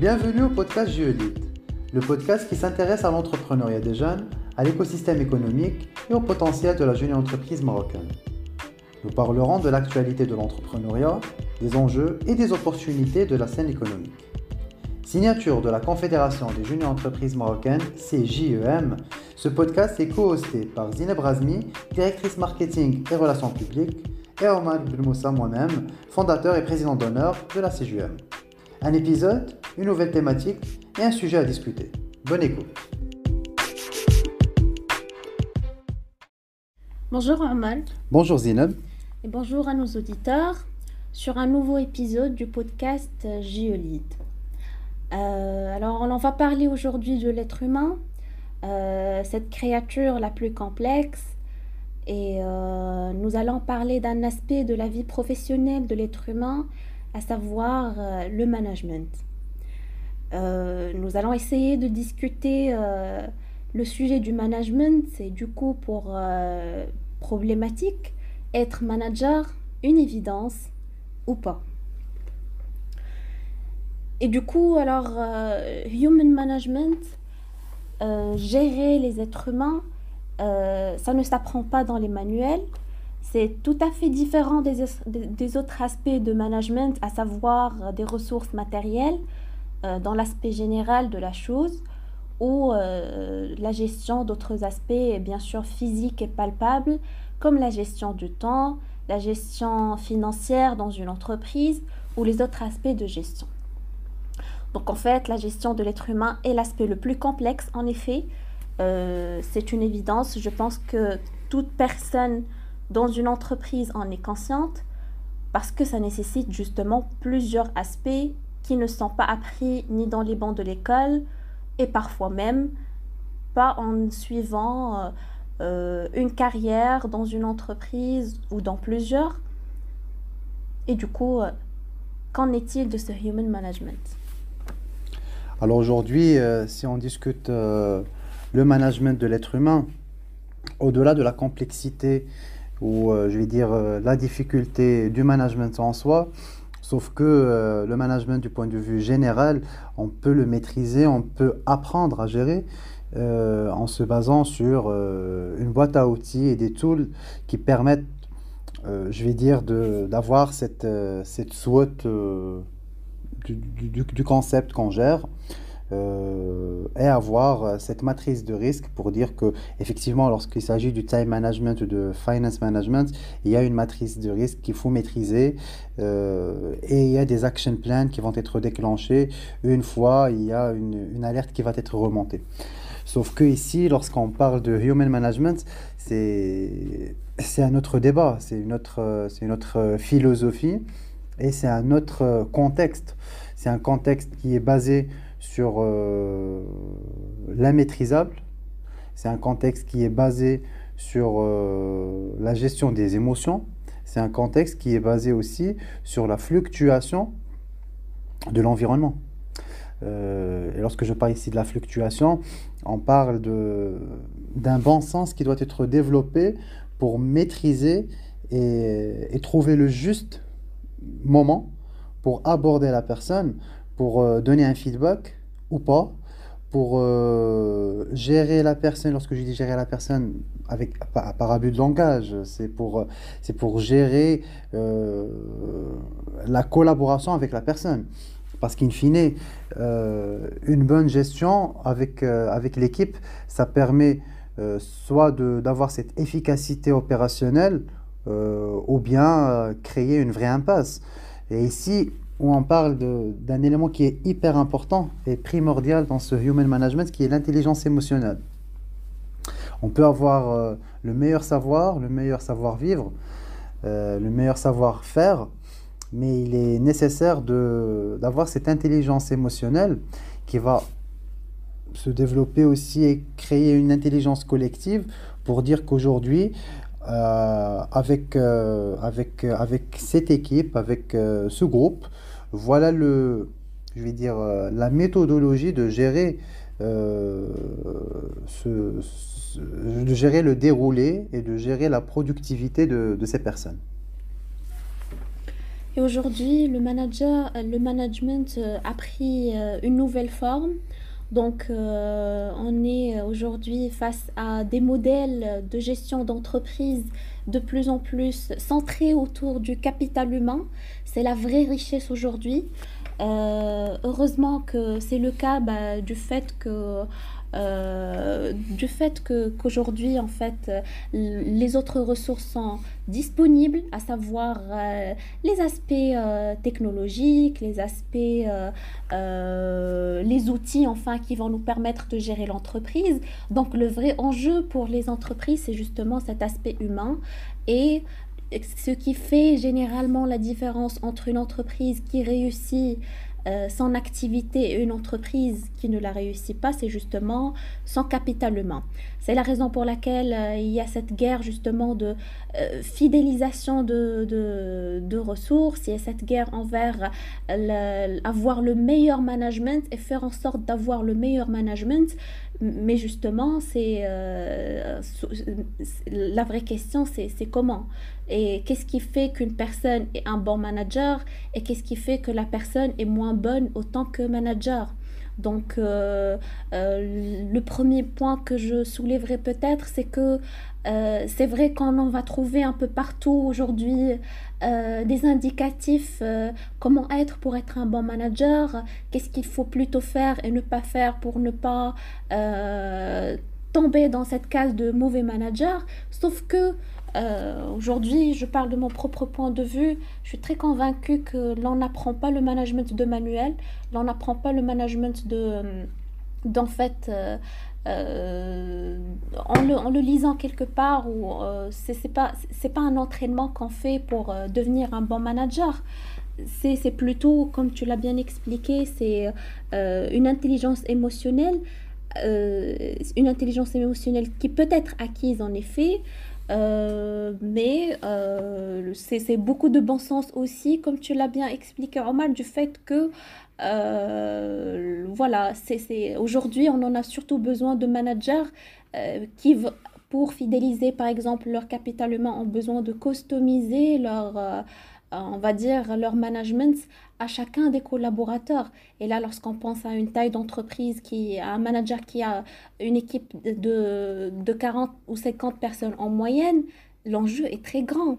Bienvenue au podcast Géolite, le podcast qui s'intéresse à l'entrepreneuriat des jeunes, à l'écosystème économique et au potentiel de la jeune entreprise marocaine. Nous parlerons de l'actualité de l'entrepreneuriat, des enjeux et des opportunités de la scène économique. Signature de la Confédération des jeunes entreprises marocaines, CJEM, ce podcast est co-hosté par Zineb Razmi, directrice marketing et relations publiques, et Omar Moussa moi-même, fondateur et président d'honneur de la CJEM. Un épisode, une nouvelle thématique et un sujet à discuter. Bonne écoute. Bonjour Omar. Bonjour Zineb. Et bonjour à nos auditeurs sur un nouveau épisode du podcast Géolide. Euh, alors, on va parler aujourd'hui de l'être humain, euh, cette créature la plus complexe, et euh, nous allons parler d'un aspect de la vie professionnelle de l'être humain, à savoir le management. nous allons essayer de discuter le sujet du management, c'est du coup pour problématique, être manager une évidence ou pas. Et du coup, alors, euh, human management, euh, gérer les êtres humains, euh, ça ne s'apprend pas dans les manuels. C'est tout à fait différent des, des, autres aspects de management, à savoir des ressources matérielles, dans l'aspect général de la chose, ou la gestion d'autres aspects, bien sûr physiques et palpables, comme la gestion du temps, la gestion financière dans une entreprise, ou les autres aspects de gestion. Donc en fait, la gestion de l'être humain est l'aspect le plus complexe, en effet. Euh, c'est une évidence. Je pense que toute personne dans une entreprise en est consciente parce que ça nécessite justement plusieurs aspects qui ne sont pas appris ni dans les bancs de l'école et parfois même pas en suivant euh, euh, une carrière dans une entreprise ou dans plusieurs. Et du coup, qu'en est-il de ce human management? Alors aujourd'hui, euh, si on discute euh, le management de l'être humain, au-delà de la complexité ou euh, je vais dire la difficulté du management en soi, sauf que le management du point de vue général, on peut le maîtriser, on peut apprendre à gérer. en se basant sur une boîte à outils et des tools qui permettent, je vais dire, d'avoir cette, cette du, concept qu'on gère euh, et avoir cette matrice de risque pour dire que effectivement lorsqu'il s'agit du time management ou de finance management il y a une matrice de risque qu'il faut maîtriser euh, et il y a des action plans qui vont être déclenchés une fois il y a une, une alerte qui va être remontée sauf que ici lorsqu'on parle de human management c'est c'est un autre débat c'est une autre c'est une autre philosophie et c'est un autre contexte. C'est un contexte qui est basé sur euh, l'immaîtrisable. C'est un contexte qui est basé sur euh, la gestion des émotions. C'est un contexte qui est basé aussi sur la fluctuation de l'environnement. Euh, lorsque je parle ici de la fluctuation, on parle d'un bon sens qui doit être développé pour maîtriser et trouver le juste moment pour aborder la personne, pour euh, donner un feedback ou pas, pour euh, gérer la personne, lorsque je dis gérer la personne avec, par, abus de langage, c'est pour, c'est pour gérer euh, la collaboration avec la personne. Parce qu'in fine, une bonne gestion avec, avec l'équipe, ça permet soit d'avoir cette efficacité opérationnelle, ou bien créer une vraie impasse. Et ici, où on parle d'un élément qui est hyper important et primordial dans ce human management, qui est l'intelligence émotionnelle. On peut avoir euh, le meilleur savoir, le meilleur savoir-vivre, euh, le meilleur savoir-faire, mais il est nécessaire d'avoir cette intelligence émotionnelle qui va se développer aussi et créer une intelligence collective pour dire qu'aujourd'hui, euh, avec, avec, avec cette équipe, avec ce groupe. Voilà le, je vais dire, la méthodologie de gérer, ce, de gérer le déroulé et de gérer la productivité de, de ces personnes. Et aujourd'hui, le manager, le management euh, a pris euh, une nouvelle forme. Donc, euh, on est aujourd'hui face à des modèles de gestion d'entreprise de plus en plus centrés autour du capital humain. C'est la vraie richesse aujourd'hui. heureusement que c'est le cas bah, du fait que euh, du fait qu'aujourd'hui en fait euh, les autres ressources sont disponibles, à savoir euh, les aspects technologiques, les aspects, les outils enfin qui vont nous permettre de gérer l'entreprise. Donc le vrai enjeu pour les entreprises, c'est justement cet aspect humain et ce qui fait généralement la différence entre une entreprise qui réussit euh, son activité et une entreprise qui ne la réussit pas, c'est justement son capital humain. C'est la raison pour laquelle euh, il y a cette guerre justement de euh, fidélisation de, de, ressources, il y a cette guerre envers avoir le meilleur management et faire en sorte d'avoir le meilleur management. Mais justement, c'est la vraie question, c'est comment? Et qu'est-ce qui fait qu'une personne est un bon manager? Et qu'est-ce qui fait que la personne est moins bonne autant que manager. Donc, euh, euh, le premier point que je soulèverai peut-être, c'est que euh, c'est vrai qu'on va trouver un peu partout aujourd'hui des indicatifs, comment être pour être un bon manager, qu'est-ce qu'il faut plutôt faire et ne pas faire pour ne pas tomber dans cette case de mauvais manager. Sauf que euh, aujourd'hui, je parle de mon propre point de vue. Je suis très convaincue que l'on n'apprend pas le management de manuel, l'on n'apprend pas le management de, d'en fait, euh, euh, en, le, en, le, lisant quelque part, ou c'est, pas, c'est pas un entraînement qu'on fait pour devenir un bon manager. C'est, c'est plutôt, comme tu l'as bien expliqué, c'est une intelligence émotionnelle, une intelligence émotionnelle qui peut être acquise en effet. Euh, mais euh, c'est beaucoup de bon sens aussi, comme tu l'as bien expliqué, Omar, du fait que euh, voilà, aujourd'hui, on en a surtout besoin de managers qui, pour fidéliser par exemple leur capital humain, ont besoin de customiser leur on va dire, leur management à chacun des collaborateurs. Et là, lorsqu'on pense à une taille d'entreprise, qui à un manager qui a une équipe de, de 40 ou 50 personnes en moyenne, l'enjeu est très grand.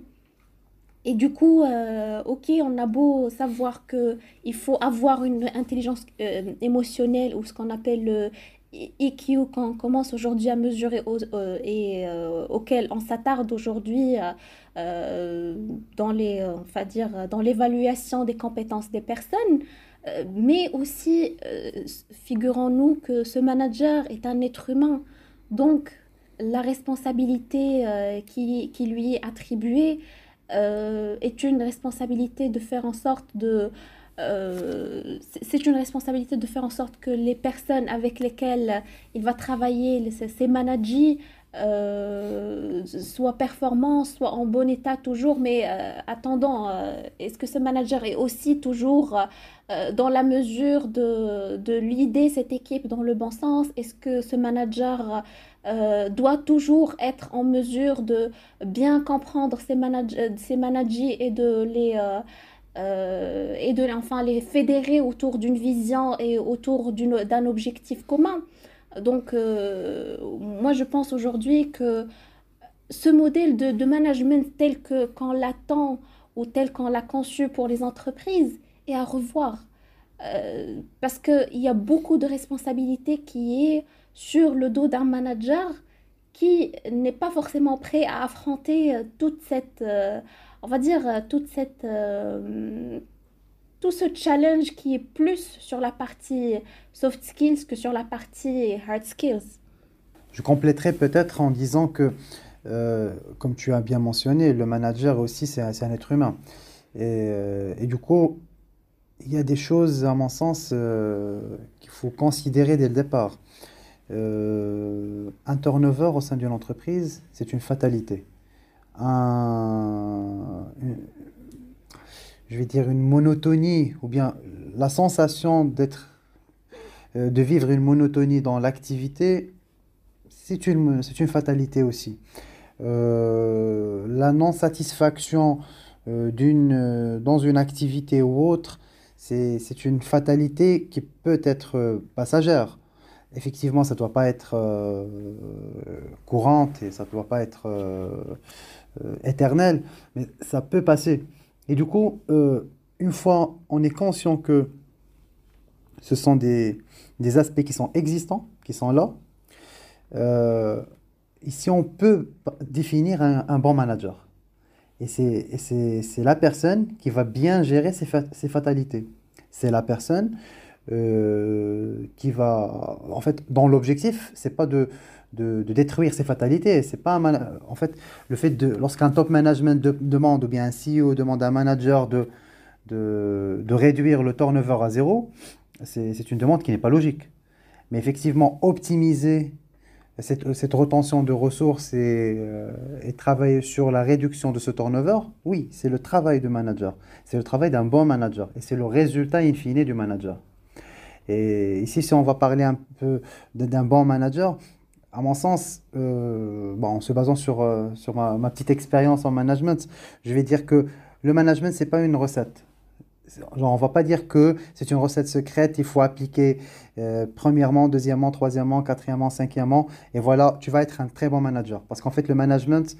Et du coup, euh, ok, on a beau savoir qu'il faut avoir une intelligence euh, émotionnelle ou ce qu'on appelle le EQ qu'on commence aujourd'hui à mesurer euh, et auquel on s'attarde aujourd'hui euh, dans les, on va dire, dans l'évaluation des compétences des personnes, euh, mais aussi euh, figurons-nous que ce manager est un être humain, donc la responsabilité qui, qui, lui est attribuée est une responsabilité de faire en sorte de c'est une responsabilité de faire en sorte que les personnes avec lesquelles il va travailler, ces managers, euh, soit performant, soit en bon état toujours, mais euh, attendant, euh, est-ce que ce manager est aussi toujours dans la mesure de, de l'idée cette équipe dans le bon sens? Est-ce que ce manager doit toujours être en mesure de bien comprendre ses, ses managers et de les... et de enfin les fédérer autour d'une vision et autour d'un objectif commun? Donc, euh, moi, je pense aujourd'hui que ce modèle de, management tel qu'on l'attend ou tel qu'on l'a conçu pour les entreprises est à revoir. Euh, parce qu'il y a beaucoup de responsabilités qui est sur le dos d'un manager qui n'est pas forcément prêt à affronter toute cette, euh, on va dire, toute cette tout ce challenge qui est plus sur la partie soft skills que sur la partie hard skills. Je compléterai peut-être en disant que, euh, comme tu as bien mentionné, le manager aussi, c'est un, être humain. Euh, et, du coup, il y a des choses, à mon sens, euh, qu'il faut considérer dès le départ. un turnover au sein d'une entreprise, c'est une fatalité. Un, je vais dire, une monotonie, ou bien la sensation d'être, euh, de vivre une monotonie dans l'activité, c'est une, c'est une fatalité aussi. Euh, la non-satisfaction euh, d'une, dans une activité ou autre, c'est, c'est une fatalité qui peut être passagère. Effectivement, ça ne doit pas être courante et ça ne doit pas être éternel, mais ça peut passer. Et du coup, euh, une fois on est conscient que ce sont des, des aspects qui sont existants, qui sont là, euh, ici on peut définir un, bon manager. Et c'est la personne qui va bien gérer ses, ses fatalités. C'est la personne euh, qui va... En fait, dans l'objectif, c'est pas de, de, détruire ses fatalités. C'est pas En fait, le fait de... Lorsqu'un top management de- demande, ou bien un CEO demande à un manager de, de, de réduire le turnover à zéro, c'est une demande qui n'est pas logique. Mais effectivement, optimiser cette, cette retention de ressources et, euh, et travailler sur la réduction de ce turnover, oui, c'est le travail du manager. C'est le travail d'un bon manager. Et c'est le résultat in fine du manager. Et ici, si on va parler un peu d'un bon manager, à mon sens, euh, bon, en se basant sur, euh, sur ma, petite expérience en management, je vais dire que le management, c'est pas une recette. On va pas dire que c'est une recette secrète, il faut appliquer euh, premièrement, deuxièmement, troisièmement, quatrièmement, cinquièmement, et voilà, tu vas être un très bon manager. Parce qu'en fait, le management,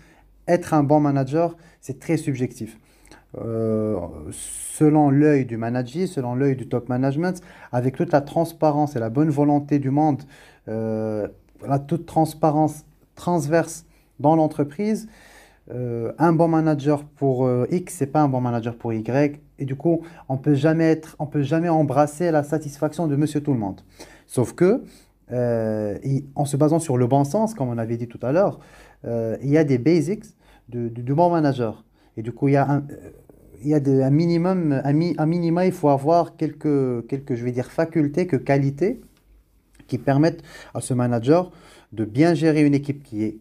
être un bon manager, c'est très subjectif. Selon l'œil du manager, selon l'œil du top management, avec toute la transparence et la bonne volonté du monde, la toute transparence transverse dans l'entreprise, euh, un bon manager pour euh, X, c'est pas un bon manager pour Y. Et du coup, on peut jamais être, on peut jamais embrasser la satisfaction de Monsieur Tout le Monde. Sauf que, euh, en se basant sur le bon sens, comme on avait dit tout à l'heure, euh, il y a des basics de, de- du bon manager. Et du coup, il y a un, il y a un minimum, un, mi- un minima, il faut avoir quelques, quelques, je vais dire, facultés, que qualités qui permettent à ce manager de bien gérer une équipe qui est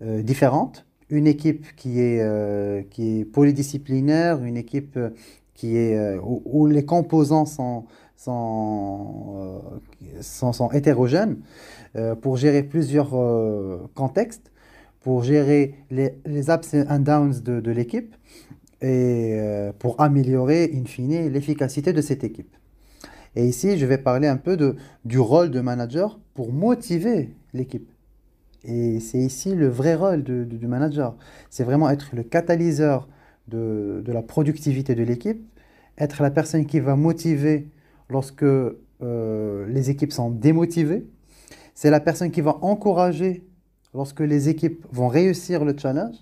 euh, différente, une équipe qui est, euh, qui est polydisciplinaire, une équipe euh, qui est, où, les composants sont, sont, sont, hétérogènes, pour gérer plusieurs contextes, pour gérer les, ups and downs de, de l'équipe et pour améliorer, in fine, l'efficacité de cette équipe. Et ici, je vais parler un peu du rôle de manager pour motiver l'équipe. Et c'est ici le vrai rôle du manager. C'est vraiment être le catalyseur de, de la productivité de l'équipe, être la personne qui va motiver lorsque euh, les équipes sont démotivées. C'est la personne qui va encourager lorsque les équipes vont réussir le challenge.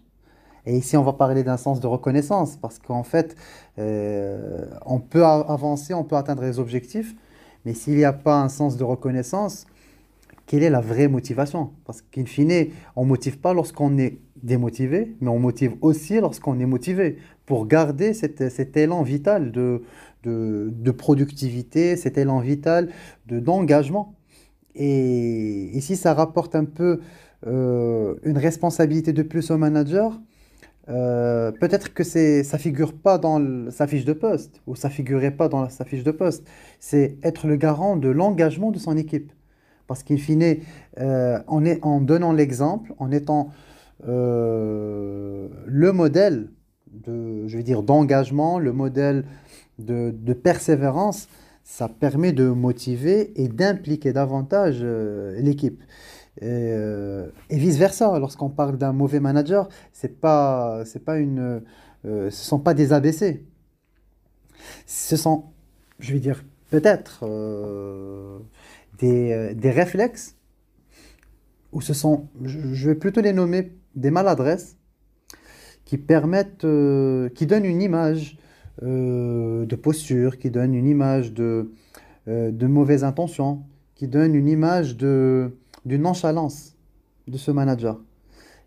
Et ici, on va parler d'un sens de reconnaissance, parce qu'en fait, euh, on peut avancer, on peut atteindre les objectifs, mais s'il n'y a pas un sens de reconnaissance, quelle est la vraie motivation? Parce qu'in fine, on ne motive pas lorsqu'on est démotivé, mais on motive aussi lorsqu'on est motivé, pour garder cet, élan vital de, de, de productivité, cet élan vital de, d'engagement. Et ici, ça rapporte un peu euh, une responsabilité de plus au manager. Euh, peut-être que c'est, ça figure pas dans sa fiche de poste, ou ça figurait pas dans sa fiche de poste. C'est être le garant de l'engagement de son équipe. Parce qu'in fine, euh, en, donnant l'exemple, en étant euh, le modèle de, je vais dire, d'engagement, le modèle de, persévérance, ça permet de motiver et d'impliquer davantage l'équipe. Et, euh, et vice-versa, lorsqu'on parle d'un mauvais manager, c'est pas, c'est pas une, euh, ce sont pas des ABC. Ce sont, je vais dire, peut-être euh, des, des réflexes, ou ce sont, je, vais plutôt les nommer des maladresses, qui permettent, qui donnent une image de posture, qui donnent une image de, de mauvaise intention, qui donnent une image de, d'une nonchalance de ce manager.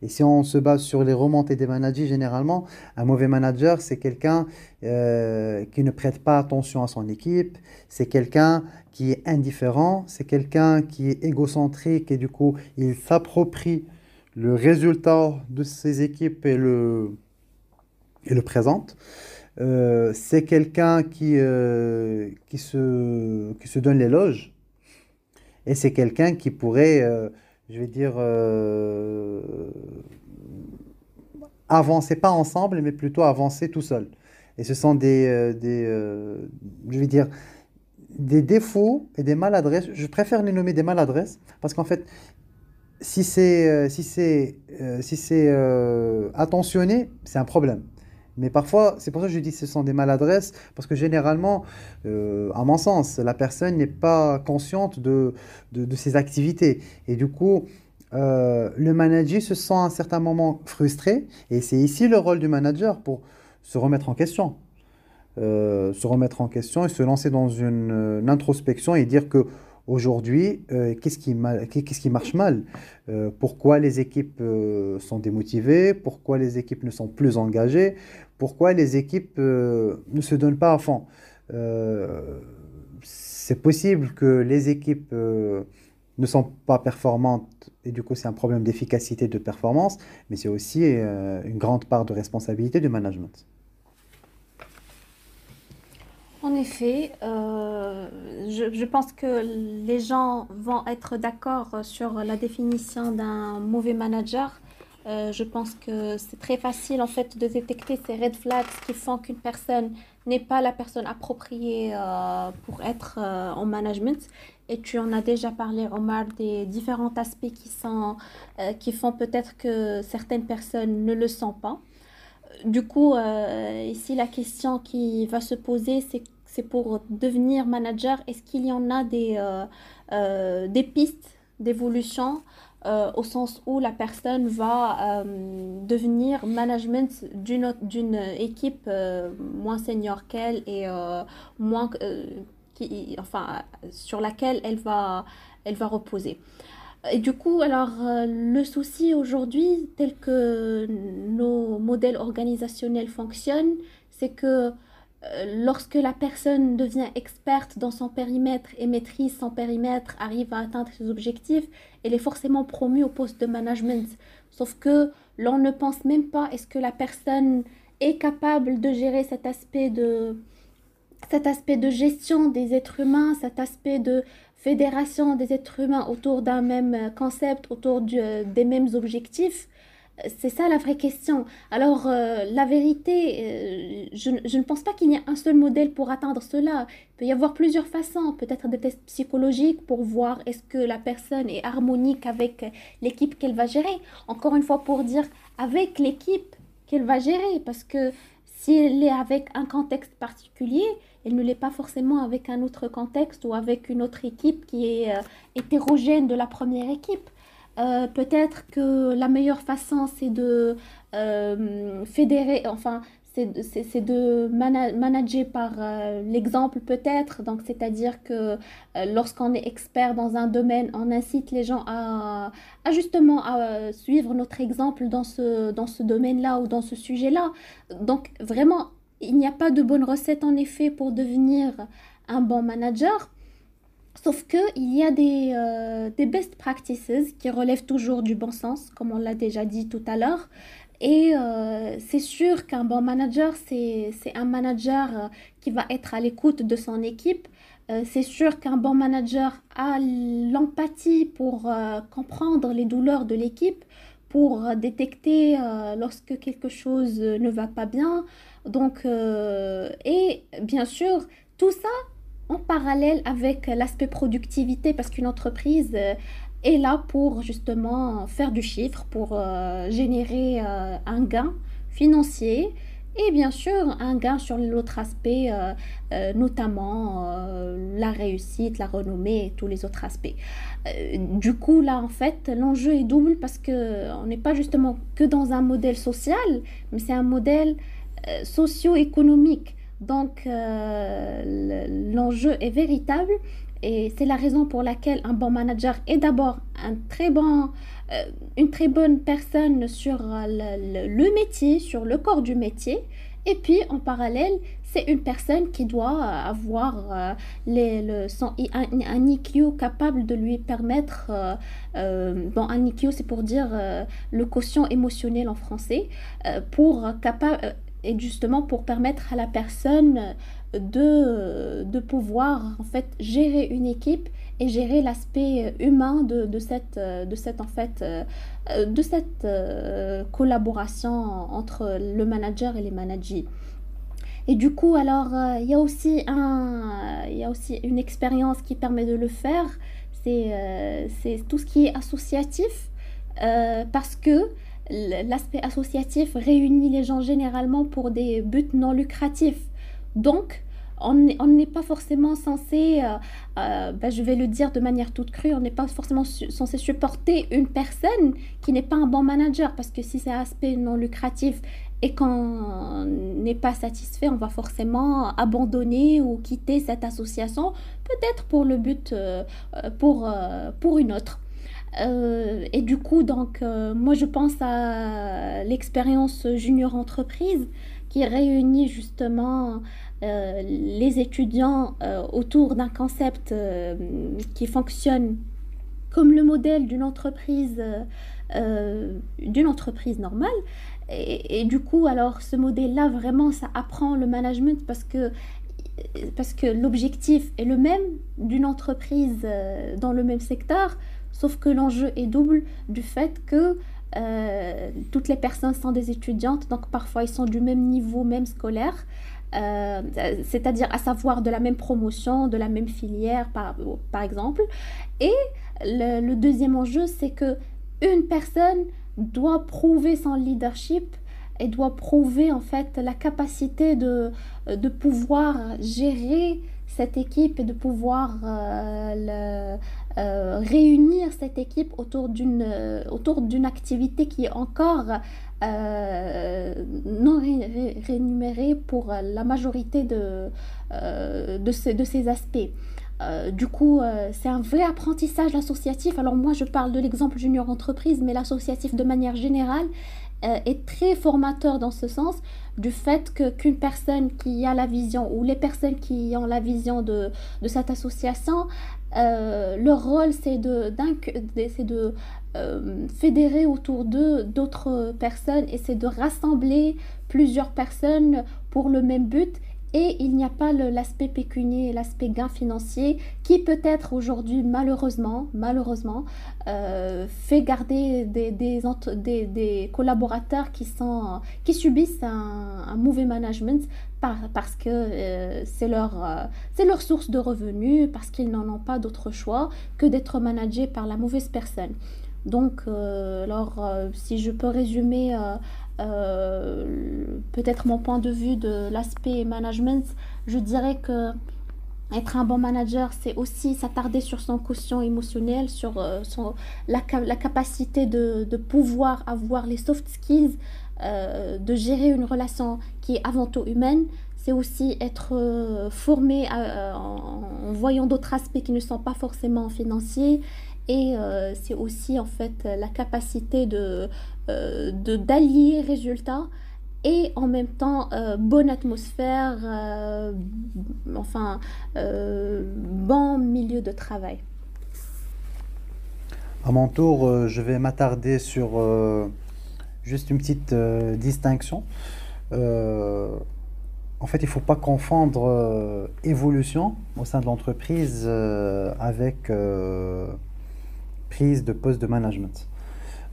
Et si on se base sur les remontées des managers, généralement, un mauvais manager, c'est quelqu'un euh, qui ne prête pas attention à son équipe, c'est quelqu'un qui est indifférent, c'est quelqu'un qui est égocentrique et du coup, il s'approprie le résultat de ses équipes et le, présente. Euh, c'est quelqu'un qui, euh, qui se donne l'éloge et c'est quelqu'un qui pourrait, euh, je vais dire, euh, avancez pas ensemble, mais plutôt avancer tout seul. Et ce sont des, euh, des je vais dire, des défauts et des maladresses. Je préfère les nommer des maladresses parce qu'en fait, si c'est si si c'est attentionné, c'est un problème. Mais parfois, c'est pour ça que je dis que ce sont des maladresses, parce que généralement, à mon sens, la personne n'est pas consciente de, de, ses activités. Et du coup, le manager se sent à un certain moment frustré, et c'est ici le rôle du manager pour se remettre en question. Euh, se remettre en question et se lancer dans une, introspection et dire que aujourd'hui, euh, qu'est-ce qui, qu'est-ce qui marche mal? Euh, Pourquoi les équipes sont démotivées? Pourquoi les équipes ne sont plus engagées? Pourquoi les équipes ne se donnent pas à fond C'est possible que les équipes ne sont pas performantes et du coup c'est un problème d'efficacité de performance, mais c'est aussi une grande part de responsabilité du management. En effet, euh, je, pense que les gens vont être d'accord sur la définition d'un mauvais manager. Euh, je pense que c'est très facile en fait de détecter ces red flags qui font qu'une personne n'est pas la personne appropriée euh, pour être en management. Et tu en as déjà parlé, Omar, des différents aspects qui, sont, qui font peut-être que certaines personnes ne le sont pas du coup, euh, ici, la question qui va se poser, c'est pour devenir manager, est-ce qu'il y en a des, euh, euh, des pistes d'évolution au sens où la personne va devenir management d'une équipe moins senior qu'elle et moins, qui, enfin, sur laquelle elle va, elle va reposer. Et du coup, alors, euh, le souci aujourd'hui, tel que nos modèles organisationnels fonctionnent, c'est que euh, lorsque la personne devient experte dans son périmètre et maîtrise son périmètre, arrive à atteindre ses objectifs, elle est forcément promue au poste de management. Sauf que l'on ne pense même pas est-ce que la personne est capable de gérer cet aspect de cet aspect de gestion des êtres humains, cet aspect de fédération des êtres humains autour d'un même concept, autour euh, des mêmes objectifs c'est ça la vraie question. Alors, euh, la vérité, euh, je, ne pense pas qu'il y ait un seul modèle pour atteindre cela. Il peut y avoir plusieurs façons, peut-être des tests psychologiques pour voir est-ce que la personne est harmonique avec l'équipe qu'elle va gérer. Encore une fois, pour dire avec l'équipe qu'elle va gérer, parce que si elle est avec un contexte particulier, elle ne l'est pas forcément avec un autre contexte ou avec une autre équipe qui est euh, hétérogène de la première équipe. Euh, peut-être que la meilleure façon, c'est de euh, fédérer, enfin, c'est de manager par l'exemple peut-être. Donc, c'est-à-dire que lorsqu'on est expert dans un domaine, on incite les gens à, à justement à suivre notre exemple dans ce, dans ce domaine-là ou dans ce sujet-là. Donc, vraiment il n'y a pas de bonne recette en effet pour devenir un bon manager. Sauf que il y a des, euh, des best practices qui relèvent toujours du bon sens, comme on l'a déjà dit tout à l'heure. Et euh, c'est sûr qu'un bon manager, c'est un manager euh, qui va être à l'écoute de son équipe. c'est sûr qu'un bon manager a l'empathie pour comprendre les douleurs de l'équipe, pour détecter lorsque quelque chose ne va pas bien, donc, et bien sûr, tout ça en parallèle avec l'aspect productivité, parce qu'une entreprise euh, est là pour justement faire du chiffre, pour euh, générer un gain financier et bien sûr un gain sur l'autre aspect, notamment la réussite, la renommée et tous les autres aspects. du coup, là, en fait, l'enjeu est double parce qu'on n'est pas justement que dans un modèle social, mais c'est un modèle euh, socio-économique. Donc euh, l'enjeu est véritable et c'est la raison pour laquelle un bon manager est d'abord un très bon, euh, une très bonne personne sur le, métier, sur le corps du métier. Et puis en parallèle, c'est une personne qui doit avoir les, le, un, un, IQ capable de lui permettre, bon un IQ c'est pour dire le quotient émotionnel en français, pour capable et justement pour permettre à la personne de, de pouvoir en fait gérer une équipe et gérer l'aspect humain de, de, cette, de cette, en fait, de cette collaboration entre le manager et les managers. Et du coup, alors, il y, a aussi un, y a aussi une expérience qui permet de le faire, c'est c'est tout ce qui est associatif, parce que l'aspect associatif réunit les gens généralement pour des buts non lucratifs. Donc, on n'est pas forcément censé, euh, euh, ben, je vais le dire de manière toute crue, on n'est pas forcément censé supporter une personne qui n'est pas un bon manager, parce que si c'est un aspect non lucratif et qu'on n'est pas satisfait, on va forcément abandonner ou quitter cette association, peut-être pour le but, euh, pour, pour une autre. Euh, et du coup, donc, euh, moi, je pense à l'expérience junior entreprise qui réunit justement euh, les étudiants autour d'un concept qui fonctionne comme le modèle d'une entreprise, d'une entreprise normale. Et, et, du coup, alors, ce modèle-là, vraiment, ça apprend le management parce que parce que l'objectif est le même d'une entreprise dans le même secteur, Sauf que l'enjeu est double du fait que euh, toutes les personnes sont des étudiantes, donc parfois ils sont du même niveau, même scolaire, euh, c'est-à-dire à savoir de la même promotion, de la même filière par, par exemple. Et le, deuxième enjeu, c'est que une personne doit prouver son leadership et doit prouver en fait la capacité de, de pouvoir gérer cette équipe et de pouvoir euh, euh, réunir cette équipe autour d'une euh, autour d'une activité qui est encore non rémunérée pour la majorité de, de, de ces aspects. du coup, c'est un vrai apprentissage associatif. Alors moi, je parle de l'exemple junior entreprise, mais l'associatif de manière générale est très formateur dans ce sens du fait que qu'une personne qui a la vision ou les personnes qui ont la vision de, de cette association, euh, leur rôle c'est de, de euh, fédérer autour d'eux d'autres personnes et c'est de rassembler plusieurs personnes pour le même but et il n'y a pas l'aspect pécunier, l'aspect gain financier qui peut-être aujourd'hui malheureusement, malheureusement euh, fait garder des, collaborateurs qui, sont, qui subissent un, mauvais management parce que euh, c'est leur, euh, c'est leur source de revenus, parce qu'ils n'en ont pas d'autre choix que d'être managés par la mauvaise personne. Donc, alors, si je peux résumer peut-être mon point de vue de l'aspect management, je dirais que être un bon manager, c'est aussi s'attarder sur son quotient émotionnel, sur euh, la, capacité de, de, pouvoir avoir les soft skills, euh, de gérer une relation qui est avant tout humaine. C'est aussi être formé en, voyant d'autres aspects qui ne sont pas forcément financiers. Et c'est aussi en fait la capacité de, euh, d'allier résultats et en même temps euh, bonne atmosphère, euh, enfin bon milieu de travail. À mon tour, je vais m'attarder sur juste une petite distinction. en fait, il ne faut pas confondre évolution au sein de l'entreprise avec prise de poste de management.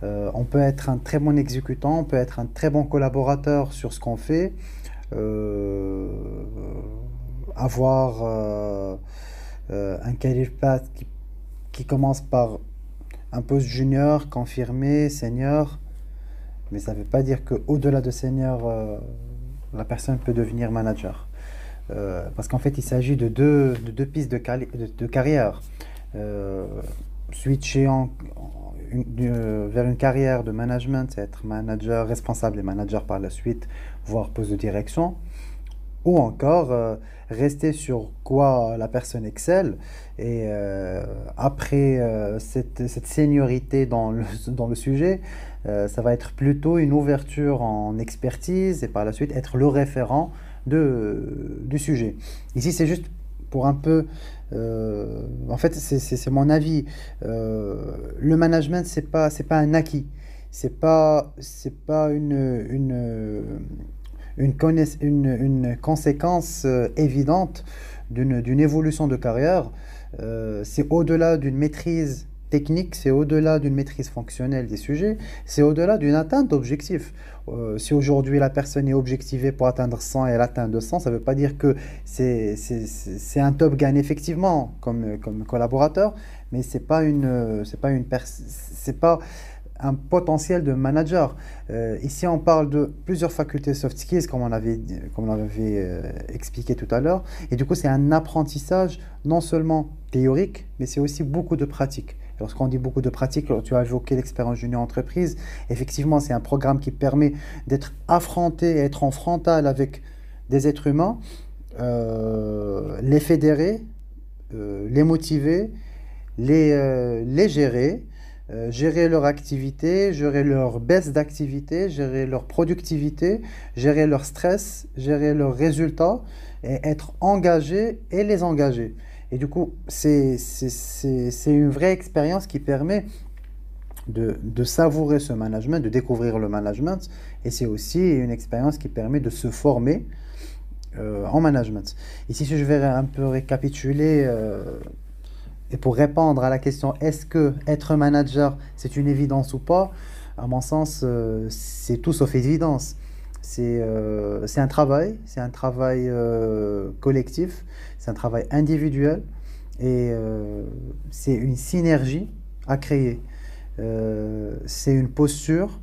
Euh, on peut être un très bon exécutant, on peut être un très bon collaborateur sur ce qu'on fait, euh, avoir euh, un career path qui, commence par un poste junior, confirmé, senior, mais ça ne veut pas dire qu'au-delà de senior, la personne peut devenir manager. parce qu'en fait, il s'agit de deux, pistes de, de carrière. Switcher en, euh, vers une carrière de management, être manager, responsable et manager par la suite, voire poste de direction, ou encore euh, rester sur quoi la personne excelle et euh, après cette, cette, seniorité dans le, dans le sujet, ça va être plutôt une ouverture en expertise et par la suite être le référent de, du sujet. Ici, c'est juste pour un peu euh, en fait, c'est mon avis. Euh, le management, c'est pas pas un acquis. C'est pas pas une une une, une, une conséquence euh, évidente d'une évolution de carrière, c'est au-delà d'une maîtrise technique, c'est au-delà d'une maîtrise fonctionnelle des sujets, c'est au-delà d'une atteinte d'objectifs. Euh, si aujourd'hui la personne est objectivée pour atteindre 100 et elle atteint 200, ça ne veut pas dire que c'est un top gain effectivement comme, collaborateur, mais ce n'est pas. C'est pas un potentiel de manager. Euh, ici, on parle de plusieurs facultés soft skills, comme on avait, comme on avait euh, expliqué tout à l'heure. Et du coup, c'est un apprentissage non seulement théorique, mais c'est aussi beaucoup de pratique. Lorsqu'on dit beaucoup de pratique, tu as évoqué l'expérience junior entreprise. Effectivement, c'est un programme qui permet d'être affronté, être en frontal avec des êtres humains, euh, les fédérer, les motiver, les, les gérer euh, gérer leur activité, gérer leur baisse d'activité, gérer leur productivité, gérer leur stress, gérer leurs résultats et être engagé et les engager. Et du coup, c'est une vraie expérience qui permet de, de, savourer ce management, de découvrir le management. Et c'est aussi une expérience qui permet de se former euh, en management. Ici, si je vais un peu récapituler euh, et pour répondre à la question est-ce que être manager c'est une évidence ou pas, à mon sens euh, c'est tout sauf évidence. C'est euh, un travail, c'est un travail euh, collectif, c'est un travail individuel et c'est une synergie à créer. c'est une posture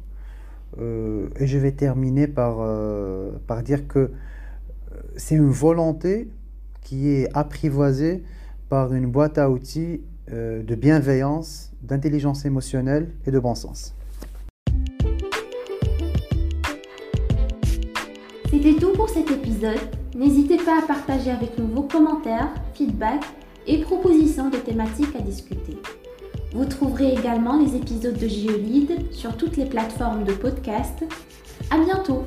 et je vais terminer par, par dire que c'est une volonté qui est apprivoisée par une boîte à outils euh, de bienveillance, d'intelligence émotionnelle et de bon sens. C'était tout pour cet épisode. N'hésitez pas à partager avec nous vos commentaires, feedbacks et propositions de thématiques à discuter. Vous trouverez également les épisodes de Geolide sur toutes les plateformes de podcast. À bientôt!